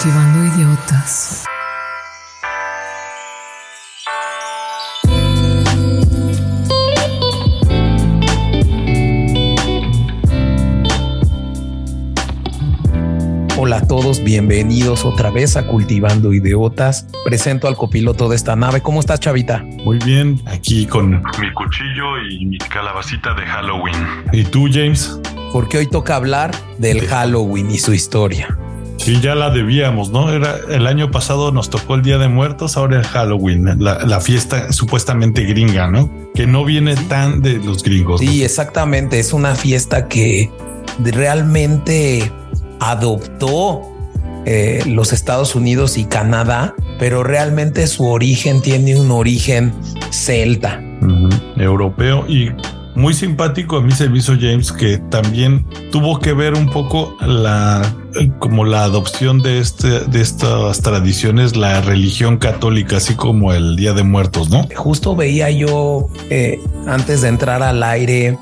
Cultivando idiotas. Hola a todos, bienvenidos otra vez a Cultivando Idiotas. Presento al copiloto de esta nave. ¿Cómo estás, Chavita? Muy bien, aquí con mi cuchillo y mi calabacita de Halloween. ¿Y tú, James? Porque hoy toca hablar del Halloween y su historia. Sí, ya la debíamos, ¿no? Era el año pasado nos tocó el Día de Muertos, ahora el Halloween, la, la fiesta supuestamente gringa, ¿no? Que no viene tan de los gringos. Sí, ¿no? exactamente. Es una fiesta que realmente adoptó eh, los Estados Unidos y Canadá, pero realmente su origen tiene un origen celta. Europeo y muy simpático a mí se me hizo James que también tuvo que ver un poco la como la adopción de este de estas tradiciones la religión católica así como el Día de Muertos, ¿no? Justo veía yo eh, antes de entrar al aire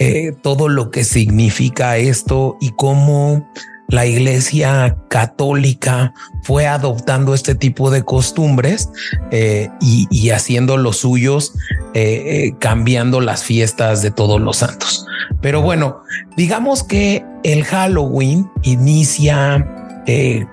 eh, todo lo que significa esto y cómo la iglesia católica fue adoptando este tipo de costumbres eh, y, haciendo los suyos, eh, eh, cambiando las fiestas de todos los santos. Pero bueno, digamos que el Halloween inicia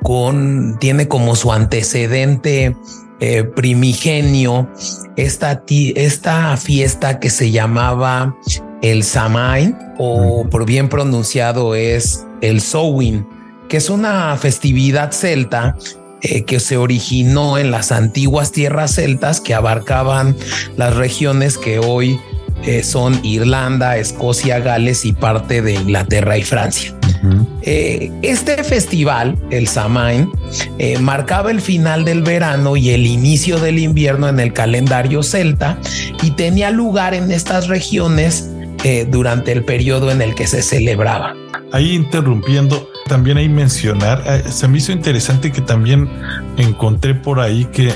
con, tiene como su antecedente eh, primigenio esta, esta fiesta que se llamaba el Samain o por bien pronunciado es el Samhain, que es una festividad celta eh, que se originó en las antiguas tierras celtas que abarcaban las regiones que hoy eh, son Irlanda, Escocia, Gales y parte de Inglaterra y Francia. -huh. eh, este festival, el Samain, eh, marcaba el final del verano y el inicio del invierno en el calendario celta y tenía lugar en estas regiones eh, durante el periodo en el que se celebraba. Ahí interrumpiendo, también hay mencionar, se me hizo interesante que también encontré por ahí que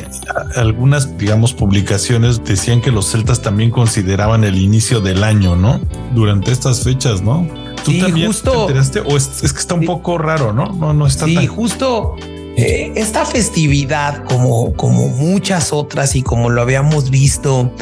algunas, digamos, publicaciones decían que los celtas también consideraban el inicio del año, ¿no? Durante estas fechas, ¿no? ¿Tú sí, también justo, te enteraste? ¿O es, es que está un poco raro, no? No, no está sí, tan... justo eh, esta festividad, como, como muchas otras y como lo habíamos visto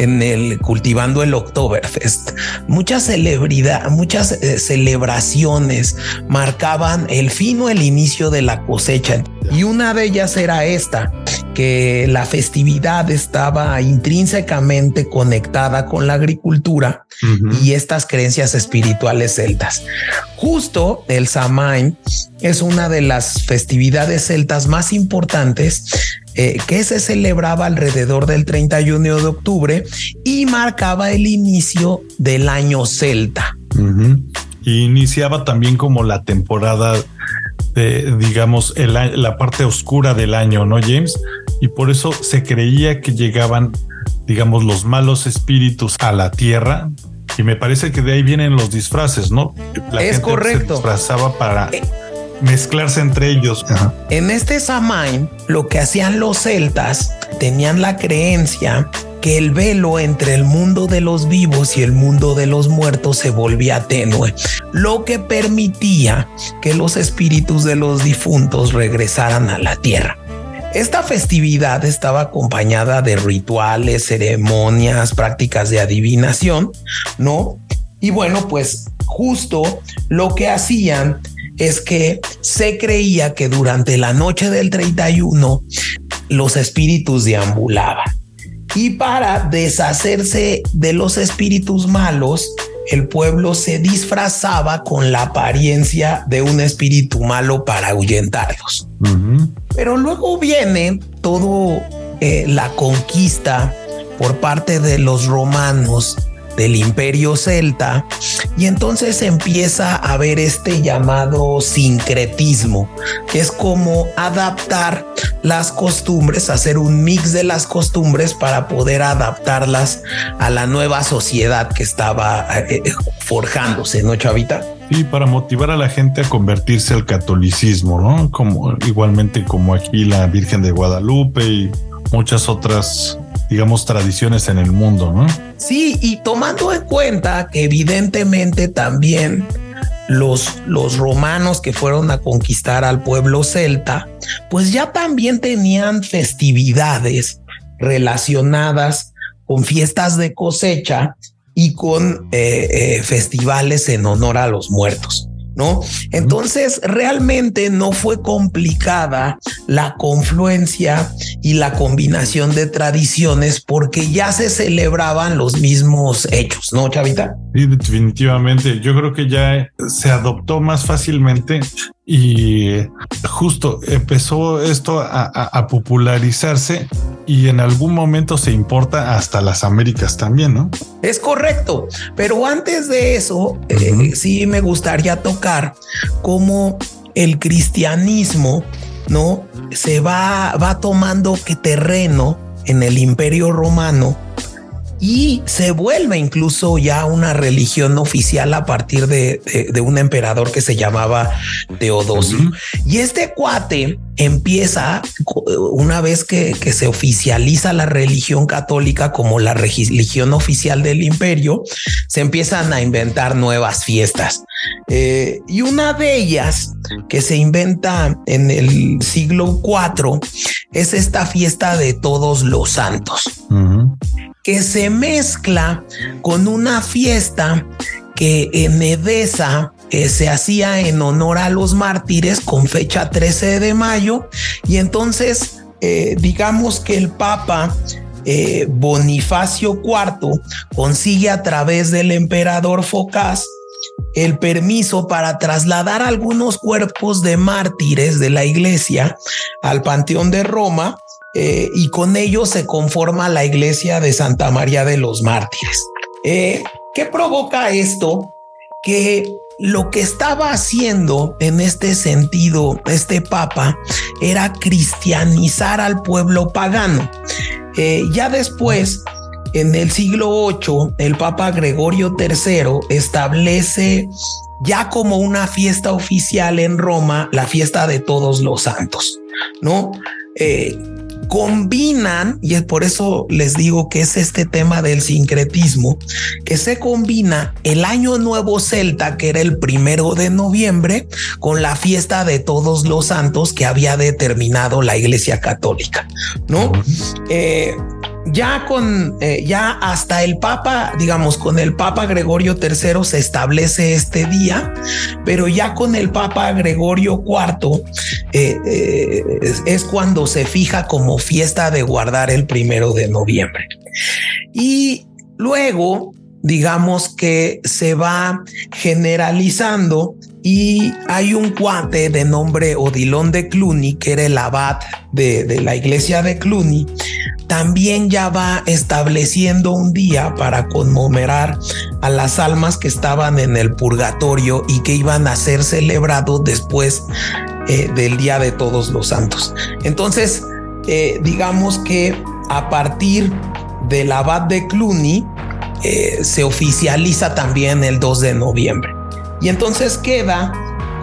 en el cultivando el Oktoberfest, muchas celebridad, muchas eh, celebraciones marcaban el fin o el inicio de la cosecha. Y una de ellas era esta, que la festividad estaba intrínsecamente conectada con la agricultura uh -huh. y estas creencias espirituales celtas. Justo el Samain es una de las festividades celtas más importantes eh, que se celebraba alrededor del 31 de octubre y marcaba el inicio del año celta. Uh -huh. Y iniciaba también como la temporada digamos, el, la parte oscura del año, ¿no, James? Y por eso se creía que llegaban, digamos, los malos espíritus a la tierra. Y me parece que de ahí vienen los disfraces, ¿no? La es gente correcto. se disfrazaba para eh, mezclarse entre ellos. Ajá. En este Samain, lo que hacían los celtas tenían la creencia que el velo entre el mundo de los vivos y el mundo de los muertos se volvía tenue, lo que permitía que los espíritus de los difuntos regresaran a la tierra. Esta festividad estaba acompañada de rituales, ceremonias, prácticas de adivinación, ¿no? Y bueno, pues justo lo que hacían es que se creía que durante la noche del 31 los espíritus deambulaban. Y para deshacerse de los espíritus malos, el pueblo se disfrazaba con la apariencia de un espíritu malo para ahuyentarlos. Uh -huh. Pero luego viene todo eh, la conquista por parte de los romanos del imperio celta y entonces empieza a ver este llamado sincretismo, que es como adaptar las costumbres, hacer un mix de las costumbres para poder adaptarlas a la nueva sociedad que estaba eh, forjándose, ¿no, Chavita? Sí, para motivar a la gente a convertirse al catolicismo, ¿no? Como igualmente como aquí la Virgen de Guadalupe y muchas otras digamos, tradiciones en el mundo, ¿no? Sí, y tomando en cuenta que evidentemente también los, los romanos que fueron a conquistar al pueblo celta, pues ya también tenían festividades relacionadas con fiestas de cosecha y con eh, eh, festivales en honor a los muertos. ¿No? Entonces, realmente no fue complicada la confluencia y la combinación de tradiciones porque ya se celebraban los mismos hechos, ¿no, Chavita? Sí, definitivamente. Yo creo que ya se adoptó más fácilmente y justo empezó esto a, popularizarse y en algún momento se importa hasta las Américas también, ¿no? Es correcto, pero antes de eso, eh, sí me gustaría tocar cómo el cristianismo, ¿no? Se va, va tomando que terreno en el imperio romano y se vuelve incluso ya una religión oficial a partir de, un emperador que se llamaba Teodosio. Y este cuate empieza, una vez que, se oficializa la religión católica como la religión oficial del imperio, se empiezan a inventar nuevas fiestas. Eh, y una de ellas que se inventa en el siglo IV es esta fiesta de todos los santos que se mezcla con una fiesta que en Edesa eh, se hacía en honor a los mártires con fecha 13 de mayo. Y entonces eh, digamos que el Papa eh, Bonifacio IV consigue a través del emperador Focas el permiso para trasladar algunos cuerpos de mártires de la iglesia al Panteón de Roma eh, y con ello se conforma la iglesia de Santa María de los Mártires. Eh, ¿Qué provoca esto? Que lo que estaba haciendo en este sentido este papa era cristianizar al pueblo pagano. Eh, ya después, en el siglo VIII, el papa Gregorio III establece ya como una fiesta oficial en Roma la fiesta de todos los santos, ¿no? Combinan, y es por eso les digo que es este tema del sincretismo, que se combina el año nuevo celta, que era el primero de noviembre, con la fiesta de todos los santos que había determinado la iglesia católica, ¿no? Ya con, eh, ya hasta el Papa, digamos, con el Papa Gregorio III se establece este día, pero ya con el Papa Gregorio IV eh, eh, es, cuando se fija como fiesta de guardar el primero de noviembre. Y luego, digamos que se va generalizando y hay un cuate de nombre Odilon de Cluny, que era el abad de, de, la iglesia de Cluny, también ya va estableciendo un día para conmemorar a las almas que estaban en el purgatorio y que iban a ser celebrados después eh, del Día de Todos los Santos. Entonces, eh, digamos que a partir del abad de Cluny, eh, se oficializa también el 2 de noviembre. Y entonces queda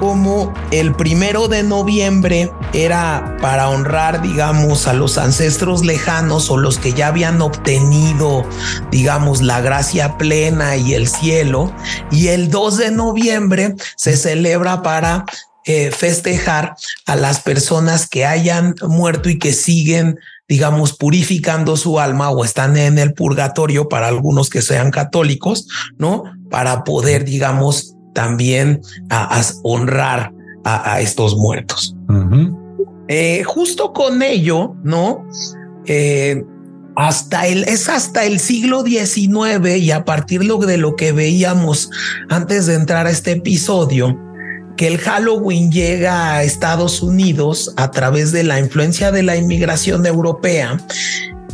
como el primero de noviembre era para honrar, digamos, a los ancestros lejanos o los que ya habían obtenido, digamos, la gracia plena y el cielo. Y el 2 de noviembre se celebra para eh, festejar a las personas que hayan muerto y que siguen digamos, purificando su alma o están en el purgatorio para algunos que sean católicos, ¿no? Para poder, digamos, también a, honrar a, estos muertos. Eh, justo con ello, ¿no? Eh, hasta el, es hasta el siglo XIX y a partir de lo que veíamos antes de entrar a este episodio, que el Halloween llega a Estados Unidos a través de la influencia de la inmigración europea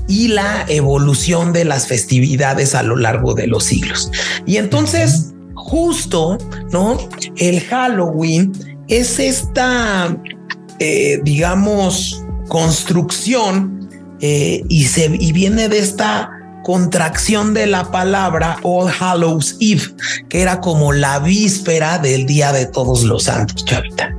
y la evolución de las festividades a lo largo de los siglos. Y entonces justo, ¿no? El Halloween es esta, eh, digamos, construcción eh, y, se, y viene de esta contracción de la palabra All Hallows Eve, que era como la víspera del Día de Todos los Santos, Chavita.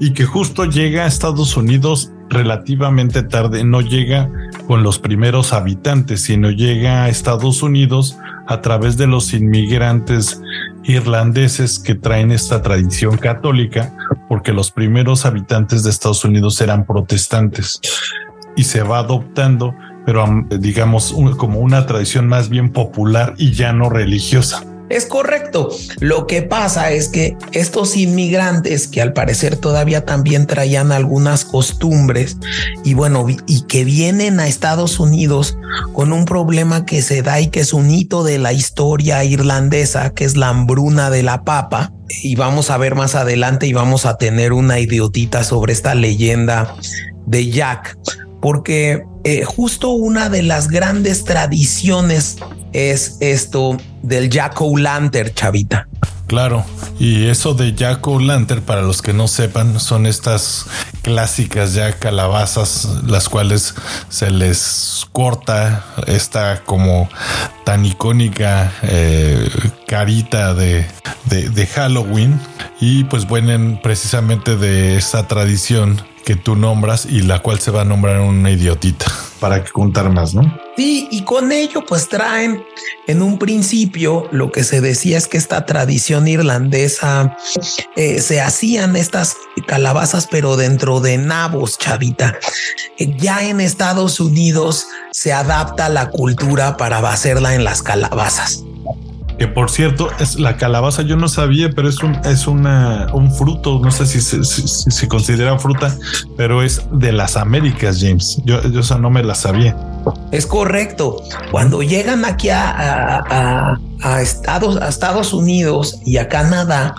Y que justo llega a Estados Unidos relativamente tarde, no llega con los primeros habitantes, sino llega a Estados Unidos a través de los inmigrantes irlandeses que traen esta tradición católica, porque los primeros habitantes de Estados Unidos eran protestantes y se va adoptando, pero digamos como una tradición más bien popular y ya no religiosa. Es correcto. Lo que pasa es que estos inmigrantes que al parecer todavía también traían algunas costumbres y bueno, y que vienen a Estados Unidos con un problema que se da y que es un hito de la historia irlandesa, que es la hambruna de la papa. Y vamos a ver más adelante y vamos a tener una idiotita sobre esta leyenda de Jack, porque eh, justo una de las grandes tradiciones es esto del Jack O'Lantern, chavita. Claro, y eso de Jack O'Lantern, para los que no sepan, son estas clásicas ya calabazas, las cuales se les corta esta como tan icónica eh, carita de, de Halloween y pues vienen precisamente de esa tradición que tú nombras y la cual se va a nombrar una idiotita para contar más, ¿no? Sí, y con ello pues traen en un principio lo que se decía es que esta tradición irlandesa eh, se hacían estas calabazas pero dentro de nabos, chavita. Eh, ya en Estados Unidos se adapta la cultura para hacerla en las calabazas que por cierto es la calabaza yo no sabía pero es un es una un fruto no sé si se, considera fruta pero es de las Américas James. Yo, yo no me la sabía. Es correcto. Cuando llegan aquí a, a, Estados a Estados Unidos y a Canadá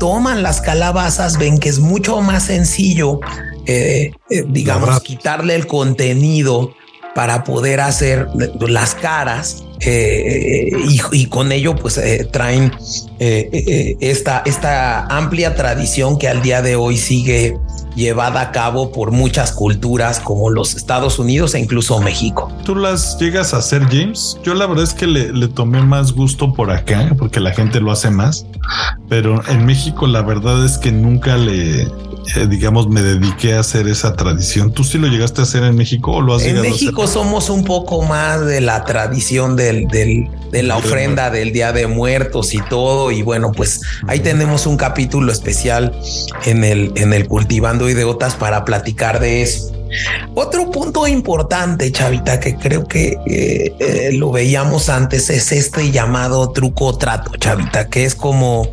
toman las calabazas ven que es mucho más sencillo eh, eh, digamos quitarle el contenido para poder hacer las caras eh, y, con ello pues eh, traen eh, esta, esta amplia tradición que al día de hoy sigue llevada a cabo por muchas culturas como los Estados Unidos e incluso México. ¿Tú las llegas a hacer, James? Yo la verdad es que le, le tomé más gusto por acá porque la gente lo hace más, pero en México la verdad es que nunca le, eh, digamos, me dediqué a hacer esa tradición. ¿Tú sí lo llegaste a hacer en México o lo has en México somos un poco más de la tradición del, del de la ofrenda del Día de Muertos y todo. Y bueno, pues ahí tenemos un capítulo especial en el, en el Cultivando Ideotas para platicar de eso. Otro punto importante, Chavita, que creo que eh, eh, lo veíamos antes, es este llamado truco trato, Chavita, que es como,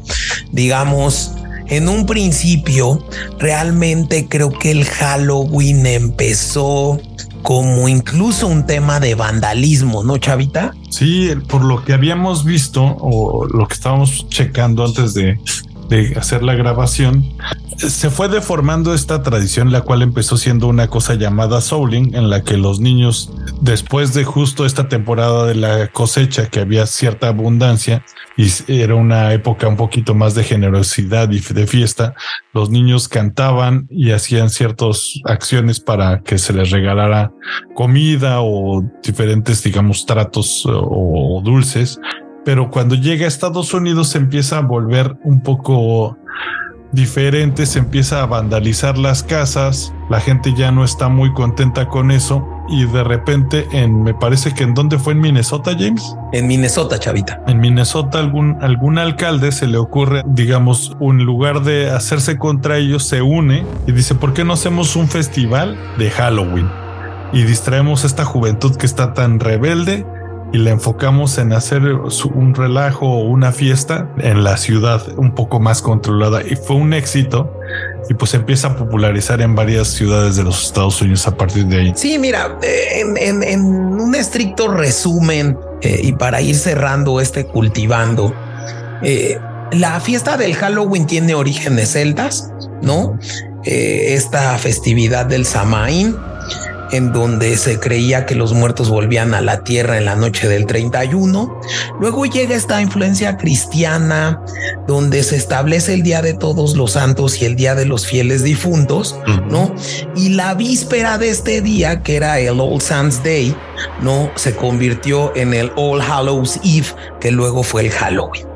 digamos, en un principio, realmente creo que el Halloween empezó como incluso un tema de vandalismo, ¿no, Chavita? Sí, por lo que habíamos visto o lo que estábamos checando antes de, de hacer la grabación, se fue deformando esta tradición, la cual empezó siendo una cosa llamada souling, en la que los niños, después de justo esta temporada de la cosecha, que había cierta abundancia y era una época un poquito más de generosidad y de fiesta, los niños cantaban y hacían ciertas acciones para que se les regalara comida o diferentes, digamos, tratos o, dulces. Pero cuando llega a Estados Unidos se empieza a volver un poco diferente, se empieza a vandalizar las casas, la gente ya no está muy contenta con eso y de repente en me parece que en dónde fue en Minnesota James en Minnesota chavita. En Minnesota algún algún alcalde se le ocurre digamos un lugar de hacerse contra ellos se une y dice por qué no hacemos un festival de Halloween y distraemos a esta juventud que está tan rebelde y le enfocamos en hacer un relajo o una fiesta en la ciudad un poco más controlada y fue un éxito y pues empieza a popularizar en varias ciudades de los Estados Unidos a partir de ahí. Sí, mira, eh, en, un estricto resumen eh, y para ir cerrando este cultivando, eh, la fiesta del Halloween tiene orígenes celtas, ¿no? esta festividad del Samaín en donde se creía que los muertos volvían a la tierra en la noche del 31. Luego llega esta influencia cristiana, donde se establece el Día de Todos los Santos y el Día de los Fieles Difuntos, ¿no? Y la víspera de este día, que era el All Saints Day, ¿no? Se convirtió en el All Hallows Eve, que luego fue el Halloween.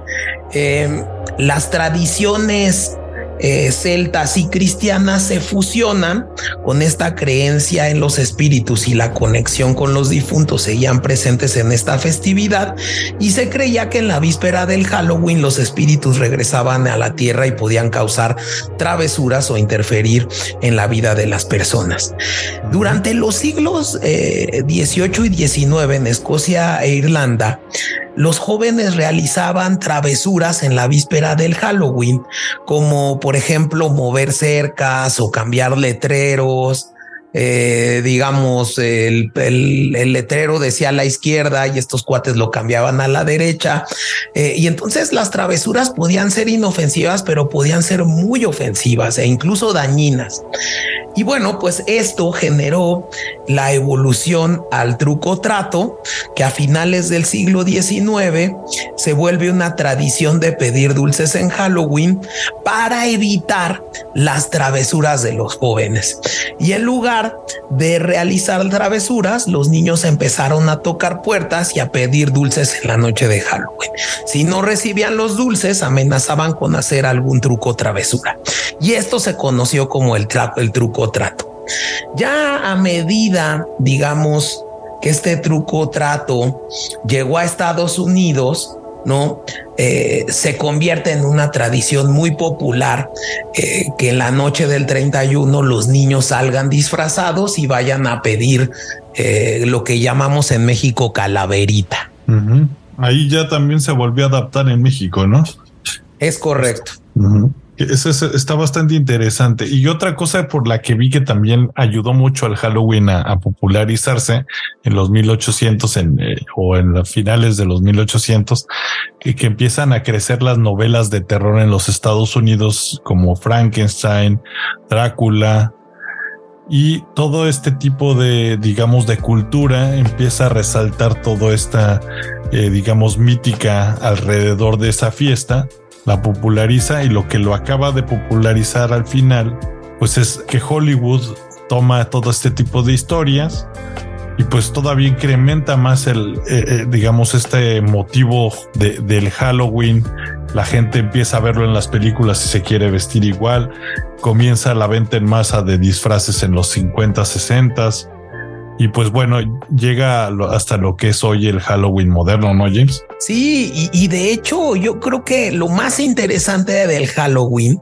Em, las tradiciones eh, celtas y cristianas se fusionan con esta creencia en los espíritus y la conexión con los difuntos seguían presentes en esta festividad y se creía que en la víspera del Halloween los espíritus regresaban a la tierra y podían causar travesuras o interferir en la vida de las personas. Durante los siglos eh, 18 y 19 en Escocia e Irlanda, los jóvenes realizaban travesuras en la víspera del Halloween, como por ejemplo mover cercas o cambiar letreros, eh, digamos, el, el, letrero decía a la izquierda y estos cuates lo cambiaban a la derecha. Eh, y entonces las travesuras podían ser inofensivas, pero podían ser muy ofensivas e incluso dañinas. Y bueno, pues esto generó la evolución al truco trato, que a finales del siglo XIX se vuelve una tradición de pedir dulces en Halloween para evitar las travesuras de los jóvenes. Y en lugar de realizar travesuras, los niños empezaron a tocar puertas y a pedir dulces en la noche de Halloween. Si no recibían los dulces, amenazaban con hacer algún truco travesura. Y esto se conoció como el, el truco trato. Ya a medida, digamos, que este truco trato llegó a Estados Unidos, ¿no? Eh, se convierte en una tradición muy popular eh, que en la noche del 31 los niños salgan disfrazados y vayan a pedir eh, lo que llamamos en México calaverita. Ahí ya también se volvió a adaptar en México, ¿no? Es correcto. Eso está bastante interesante. Y otra cosa por la que vi que también ayudó mucho al Halloween a, popularizarse en los 1800 en, eh, o en los finales de los 1800, que, que empiezan a crecer las novelas de terror en los Estados Unidos como Frankenstein, Drácula, y todo este tipo de, digamos, de cultura empieza a resaltar toda esta, eh, digamos, mítica alrededor de esa fiesta la populariza y lo que lo acaba de popularizar al final, pues es que Hollywood toma todo este tipo de historias y pues todavía incrementa más el, eh, eh, digamos, este motivo de, del Halloween. La gente empieza a verlo en las películas y se quiere vestir igual. Comienza la venta en masa de disfraces en los 50, 60 y pues bueno, llega hasta lo que es hoy el Halloween moderno, ¿no, James? Sí, y, de hecho yo creo que lo más interesante del Halloween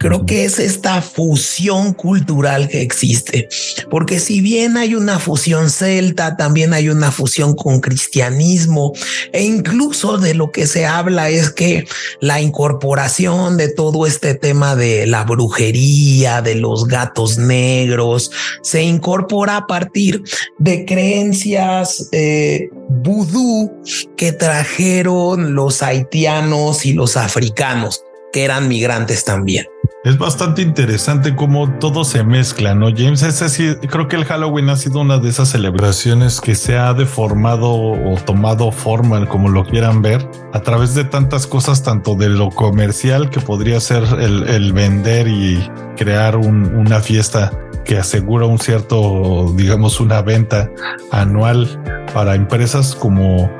Creo que es esta fusión cultural que existe, porque si bien hay una fusión celta, también hay una fusión con cristianismo e incluso de lo que se habla es que la incorporación de todo este tema de la brujería, de los gatos negros, se incorpora a partir de creencias eh, vudú que trajeron los haitianos y los africanos que eran migrantes también. Es bastante interesante cómo todo se mezcla, ¿no, James? Es así, creo que el Halloween ha sido una de esas celebraciones que se ha deformado o tomado forma, como lo quieran ver, a través de tantas cosas, tanto de lo comercial que podría ser el, vender y crear una fiesta que asegura un cierto, digamos, una venta anual para empresas como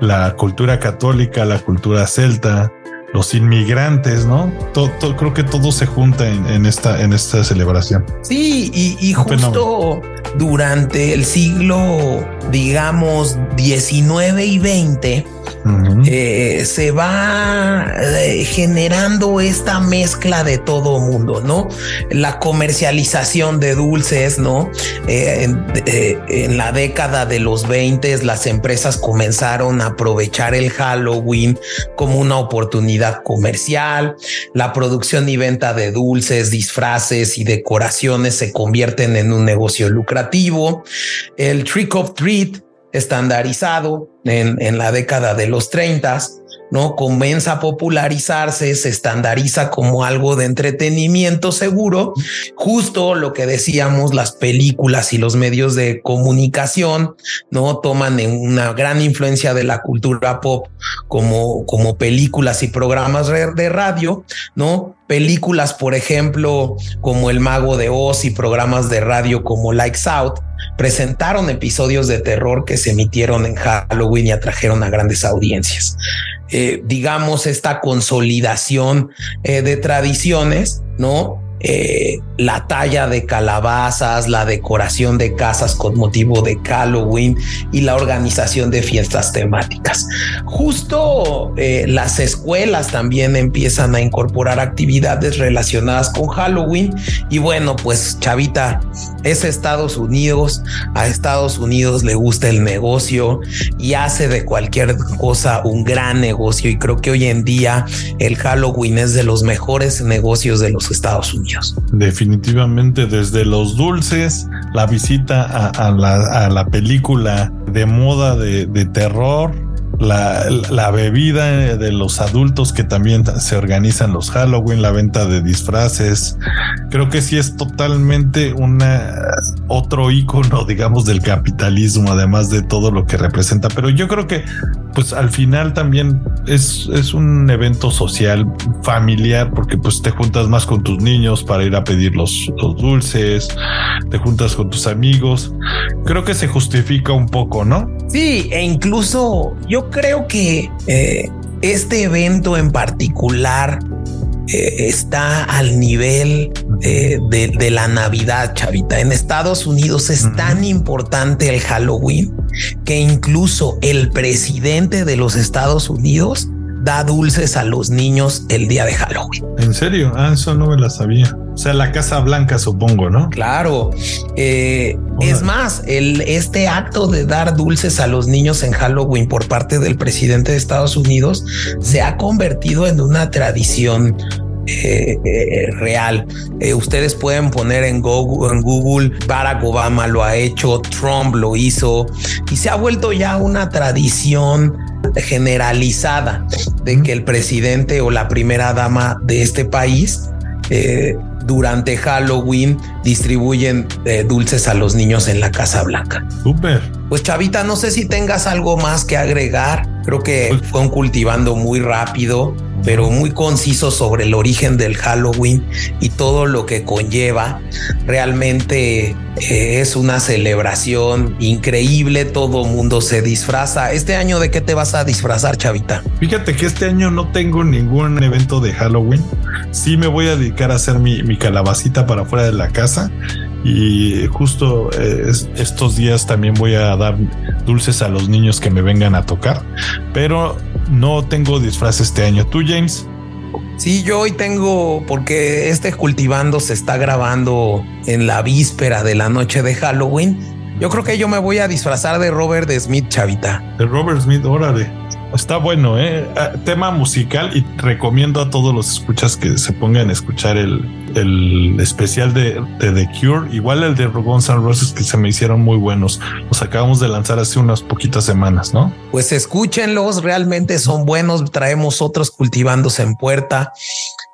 la cultura católica, la cultura celta, los inmigrantes, ¿no? Todo, creo que todo se junta en, esta, en esta celebración. Sí, y, justo durante el siglo, digamos, 19 y 20, eh, se va eh, generando esta mezcla de todo mundo, ¿no? La comercialización de dulces, ¿no? Eh, en, la década de los 20 las empresas comenzaron a aprovechar el Halloween como una oportunidad comercial, la producción y venta de dulces, disfraces y decoraciones se convierten en un negocio lucrativo, el trick of treat estandarizado en, en la década de los 30, ¿no? Comienza a popularizarse, se estandariza como algo de entretenimiento seguro, justo lo que decíamos, las películas y los medios de comunicación, ¿no? Toman una gran influencia de la cultura pop como, como películas y programas de radio, ¿no? Películas, por ejemplo, como El Mago de Oz y programas de radio como Likes Out, presentaron episodios de terror que se emitieron en Halloween y atrajeron a grandes audiencias. Eh, digamos, esta consolidación eh, de tradiciones, ¿no? Eh, la talla de calabazas, la decoración de casas con motivo de Halloween y la organización de fiestas temáticas. Justo eh, las escuelas también empiezan a incorporar actividades relacionadas con Halloween y bueno, pues Chavita es Estados Unidos, a Estados Unidos le gusta el negocio y hace de cualquier cosa un gran negocio y creo que hoy en día el Halloween es de los mejores negocios de los Estados Unidos. Definitivamente desde los dulces, la visita a, la, película de moda de, de terror, la, bebida de los adultos que también se organizan los Halloween, la venta de disfraces. Creo que sí es totalmente una otro icono, digamos, del capitalismo, además de todo lo que representa. Pero yo creo que, pues al final también es, es un evento social, familiar, porque pues te juntas más con tus niños para ir a pedir los, los dulces, te juntas con tus amigos. Creo que se justifica un poco, ¿no? Sí, e incluso yo creo que eh, este evento en particular eh, está al nivel eh, de, la Navidad, chavita. En Estados Unidos es tan importante el Halloween que incluso el presidente de los Estados Unidos da dulces a los niños el día de Halloween. ¿En serio? Ah, eso no me la sabía. O sea, la Casa Blanca, supongo, ¿no? Claro. Eh, es más, el, este acto de dar dulces a los niños en Halloween por parte del presidente de Estados Unidos se ha convertido en una tradición eh, eh, real. ustedes pueden poner en Google, en Google, Barack Obama lo ha hecho, Trump lo hizo y se ha vuelto ya una tradición generalizada de que el presidente o la primera dama de este país eh, durante Halloween distribuyen eh, dulces a los niños en la Casa Blanca. Súper. Pues Chavita, no sé si tengas algo más que agregar. Creo que pues fue un cultivando muy rápido pero muy conciso sobre el origen del Halloween y todo lo que conlleva. Realmente eh, es una celebración increíble, todo mundo se disfraza. Este año, ¿de qué te vas a disfrazar, Chavita? Fíjate que este año no tengo ningún evento de Halloween. Sí me voy a dedicar a hacer mi, mi calabacita para fuera de la casa y justo eh, estos días también voy a dar dulces a los niños que me vengan a tocar, pero no tengo disfraz este año. ¿Tú, James? Sí, yo hoy tengo, porque este cultivando se está grabando en la víspera de la noche de Halloween. Yo creo que yo me voy a disfrazar de Robert Smith, chavita. De Robert Smith, órale. Está bueno, ¿eh? Ah, tema musical y recomiendo a todos los escuchas que se pongan a escuchar el, el especial de, The Cure, igual el de Guns N' Roses que se me hicieron muy buenos. Los acabamos de lanzar hace unas poquitas semanas, ¿no? Pues escúchenlos, realmente son buenos. Traemos otros cultivándose en puerta.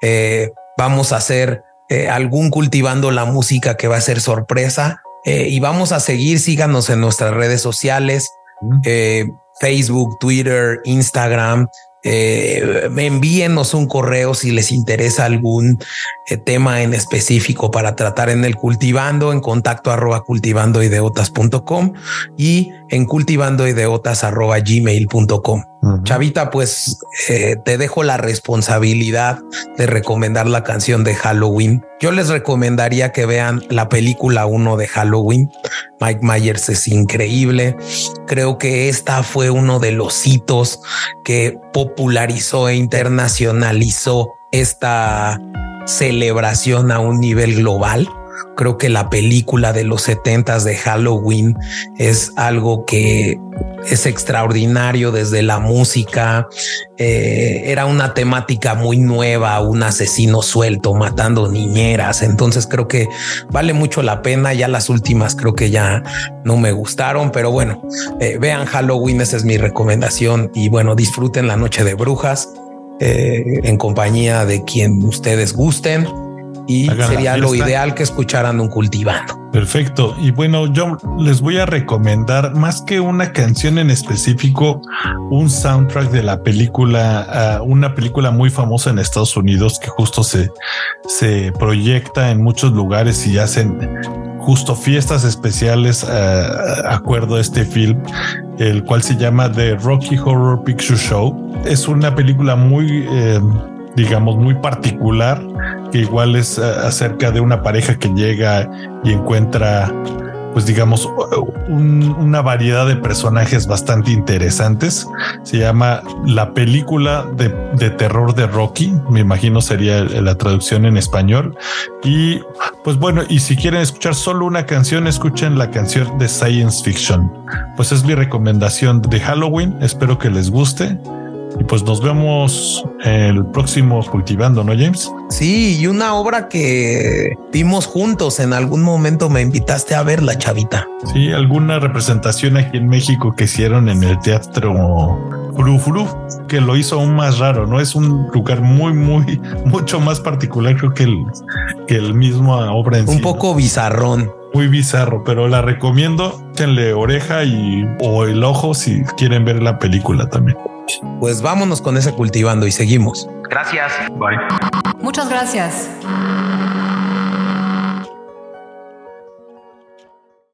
Eh, vamos a hacer eh, algún cultivando la música que va a ser sorpresa. Eh, y vamos a seguir, síganos en nuestras redes sociales. Facebook, Twitter, Instagram. Eh, envíenos un correo si les interesa algún eh, tema en específico para tratar en el cultivando en contacto arroba cultivandoideotas.com y en cultivandoideotas arroba gmail.com. Chavita, pues eh, te dejo la responsabilidad de recomendar la canción de Halloween. Yo les recomendaría que vean la película 1 de Halloween. Mike Myers es increíble. Creo que esta fue uno de los hitos que popularizó e internacionalizó esta celebración a un nivel global. Creo que la película de los setentas de Halloween es algo que es extraordinario desde la música. Eh, era una temática muy nueva, un asesino suelto matando niñeras. Entonces creo que vale mucho la pena. Ya las últimas creo que ya no me gustaron, pero bueno, eh, vean Halloween, esa es mi recomendación. Y bueno, disfruten la noche de brujas eh, en compañía de quien ustedes gusten y sería lo ideal que escucharan un cultivando. Perfecto. Y bueno, yo les voy a recomendar más que una canción en específico, un soundtrack de la película, ah, una película muy famosa en Estados Unidos que justo se, se proyecta en muchos lugares y hacen justo fiestas especiales uh, acuerdo a este film, el cual se llama The Rocky Horror Picture Show. Es una película muy, eh, digamos, muy particular igual es eh, acerca de una pareja que llega y encuentra pues digamos, una variedad de personajes bastante interesantes. Se llama La película de, de, terror de Rocky, me imagino sería la traducción en español. Y pues bueno, y si quieren escuchar solo una canción, escuchen la canción de Science Fiction. Pues es mi recomendación de Halloween, espero que les guste. Y pues nos vemos el próximo cultivando, ¿no, James? Sí, y una obra que vimos juntos en algún momento me invitaste a ver la chavita. Sí, alguna representación aquí en México que hicieron en el teatro Furu que lo hizo aún más raro, ¿no? Es un lugar muy, muy, mucho más particular, creo que el, que el mismo obra en Un poco bizarrón muy bizarro, pero la recomiendo. Échenle oreja y o el ojo si quieren ver la película también. Pues vámonos con ese cultivando y seguimos. Gracias. Bye. Muchas gracias.